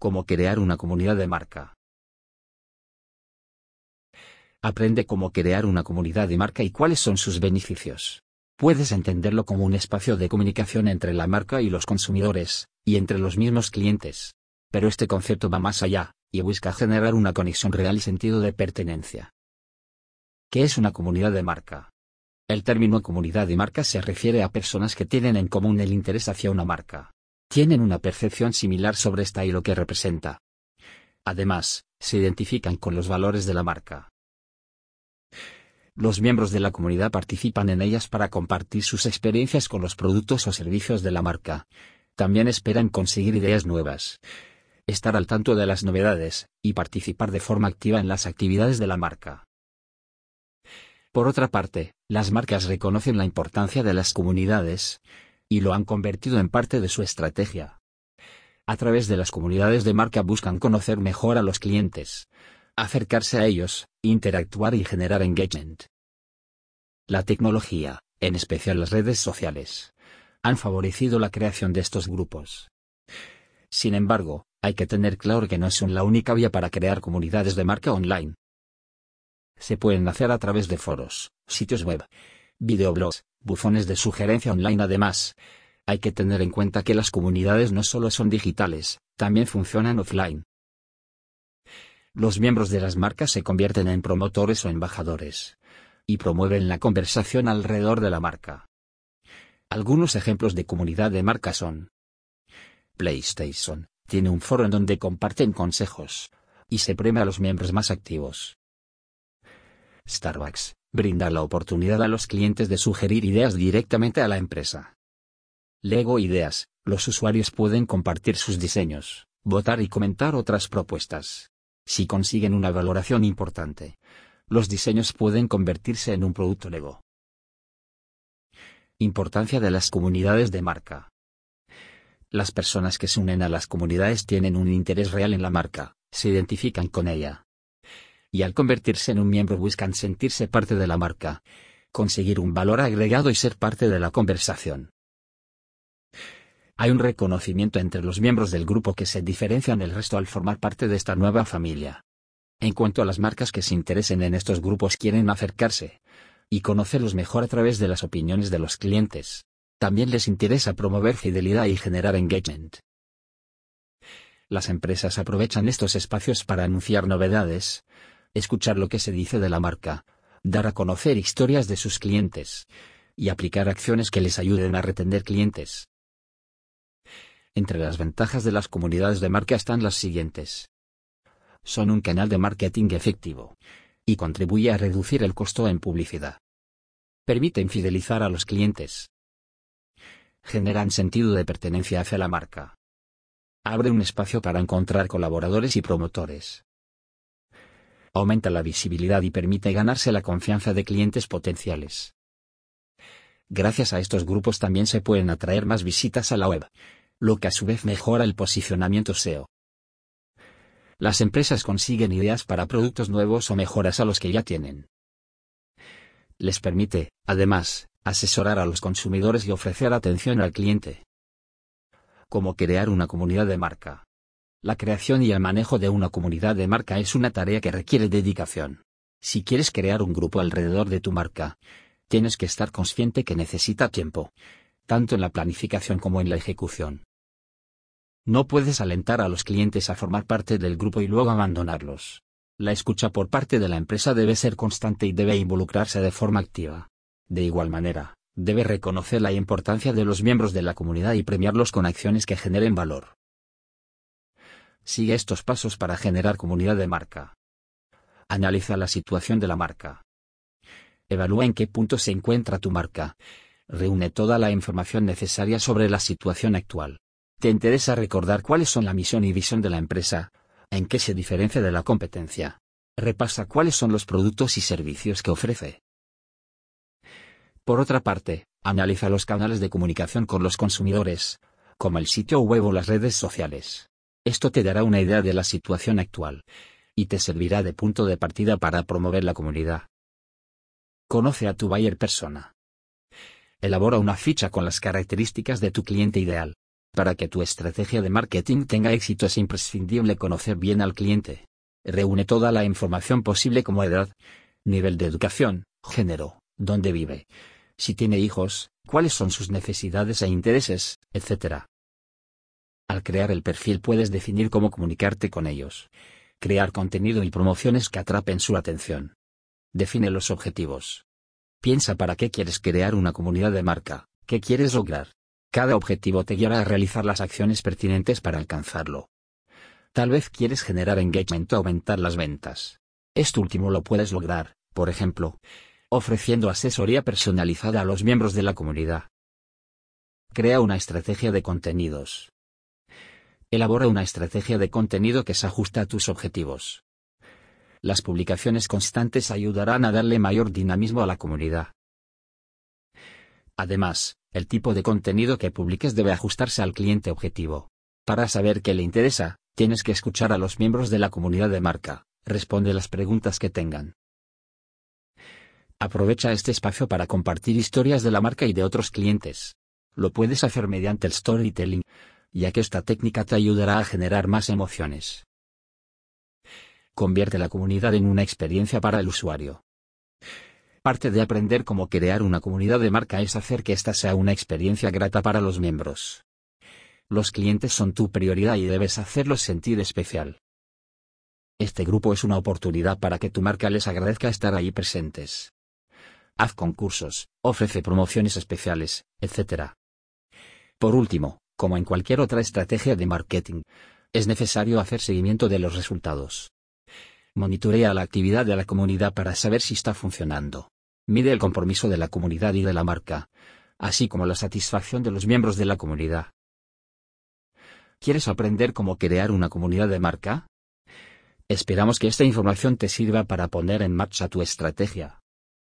Cómo crear una comunidad de marca. Aprende cómo crear una comunidad de marca y cuáles son sus beneficios. Puedes entenderlo como un espacio de comunicación entre la marca y los consumidores, y entre los mismos clientes. Pero este concepto va más allá, y busca generar una conexión real y sentido de pertenencia. ¿Qué es una comunidad de marca? El término comunidad de marca se refiere a personas que tienen en común el interés hacia una marca. Tienen una percepción similar sobre esta y lo que representa. Además, se identifican con los valores de la marca. Los miembros de la comunidad participan en ellas para compartir sus experiencias con los productos o servicios de la marca. También esperan conseguir ideas nuevas, estar al tanto de las novedades, y participar de forma activa en las actividades de la marca. Por otra parte, las marcas reconocen la importancia de las comunidades, y lo han convertido en parte de su estrategia. A través de las comunidades de marca buscan conocer mejor a los clientes, acercarse a ellos, interactuar y generar engagement. La tecnología, en especial las redes sociales, han favorecido la creación de estos grupos. Sin embargo, hay que tener claro que no son la única vía para crear comunidades de marca online se pueden hacer a través de foros, sitios web, videoblogs, buzones de sugerencia online además. Hay que tener en cuenta que las comunidades no solo son digitales, también funcionan offline. Los miembros de las marcas se convierten en promotores o embajadores. Y promueven la conversación alrededor de la marca. Algunos ejemplos de comunidad de marca son PlayStation, tiene un foro en donde comparten consejos. Y se premia a los miembros más activos. Starbucks, brinda la oportunidad a los clientes de sugerir ideas directamente a la empresa. Lego Ideas, los usuarios pueden compartir sus diseños, votar y comentar otras propuestas. Si consiguen una valoración importante, los diseños pueden convertirse en un producto Lego. Importancia de las comunidades de marca. Las personas que se unen a las comunidades tienen un interés real en la marca, se identifican con ella, y al convertirse en un miembro buscan sentirse parte de la marca, conseguir un valor agregado y ser parte de la conversación. Hay un reconocimiento entre los miembros del grupo que se diferencian del resto al formar parte de esta nueva familia. En cuanto a las marcas que se interesen en estos grupos quieren acercarse y conocerlos mejor a través de las opiniones de los clientes. También les interesa promover fidelidad y generar engagement. Las empresas aprovechan estos espacios para anunciar novedades, escuchar lo que se dice de la marca, dar a conocer historias de sus clientes y aplicar acciones que les ayuden a retener clientes. Entre las ventajas de las comunidades de marca están las siguientes. Son un canal de marketing efectivo y contribuye a reducir el costo en publicidad. Permiten fidelizar a los clientes. Generan sentido de pertenencia hacia la marca. Abre un espacio para encontrar colaboradores y promotores aumenta la visibilidad y permite ganarse la confianza de clientes potenciales. Gracias a estos grupos también se pueden atraer más visitas a la web, lo que a su vez mejora el posicionamiento SEO. Las empresas consiguen ideas para productos nuevos o mejoras a los que ya tienen. Les permite, además, asesorar a los consumidores y ofrecer atención al cliente. Como crear una comunidad de marca. La creación y el manejo de una comunidad de marca es una tarea que requiere dedicación. Si quieres crear un grupo alrededor de tu marca, tienes que estar consciente que necesita tiempo, tanto en la planificación como en la ejecución. No puedes alentar a los clientes a formar parte del grupo y luego abandonarlos. La escucha por parte de la empresa debe ser constante y debe involucrarse de forma activa. De igual manera, debe reconocer la importancia de los miembros de la comunidad y premiarlos con acciones que generen valor. Sigue estos pasos para generar comunidad de marca. Analiza la situación de la marca. Evalúa en qué punto se encuentra tu marca. Reúne toda la información necesaria sobre la situación actual. ¿Te interesa recordar cuáles son la misión y visión de la empresa? ¿En qué se diferencia de la competencia? Repasa cuáles son los productos y servicios que ofrece. Por otra parte, analiza los canales de comunicación con los consumidores, como el sitio web o las redes sociales. Esto te dará una idea de la situación actual. Y te servirá de punto de partida para promover la comunidad. Conoce a tu buyer persona. Elabora una ficha con las características de tu cliente ideal. Para que tu estrategia de marketing tenga éxito es imprescindible conocer bien al cliente. Reúne toda la información posible como edad, nivel de educación, género, dónde vive, si tiene hijos, cuáles son sus necesidades e intereses, etc. Al crear el perfil puedes definir cómo comunicarte con ellos. Crear contenido y promociones que atrapen su atención. Define los objetivos. Piensa para qué quieres crear una comunidad de marca, qué quieres lograr. Cada objetivo te guiará a realizar las acciones pertinentes para alcanzarlo. Tal vez quieres generar engagement o aumentar las ventas. Esto último lo puedes lograr, por ejemplo, ofreciendo asesoría personalizada a los miembros de la comunidad. Crea una estrategia de contenidos. Elabora una estrategia de contenido que se ajusta a tus objetivos. Las publicaciones constantes ayudarán a darle mayor dinamismo a la comunidad. Además, el tipo de contenido que publiques debe ajustarse al cliente objetivo. Para saber qué le interesa, tienes que escuchar a los miembros de la comunidad de marca, responde las preguntas que tengan. Aprovecha este espacio para compartir historias de la marca y de otros clientes. Lo puedes hacer mediante el storytelling, ya que esta técnica te ayudará a generar más emociones. Convierte la comunidad en una experiencia para el usuario. Parte de aprender cómo crear una comunidad de marca es hacer que ésta sea una experiencia grata para los miembros. Los clientes son tu prioridad y debes hacerlos sentir especial. Este grupo es una oportunidad para que tu marca les agradezca estar ahí presentes haz concursos, ofrece promociones especiales, etc. Por último, como en cualquier otra estrategia de marketing, es necesario hacer seguimiento de los resultados. Monitorea la actividad de la comunidad para saber si está funcionando. Mide el compromiso de la comunidad y de la marca, así como la satisfacción de los miembros de la comunidad. ¿Quieres aprender cómo crear una comunidad de marca? Esperamos que esta información te sirva para poner en marcha tu estrategia.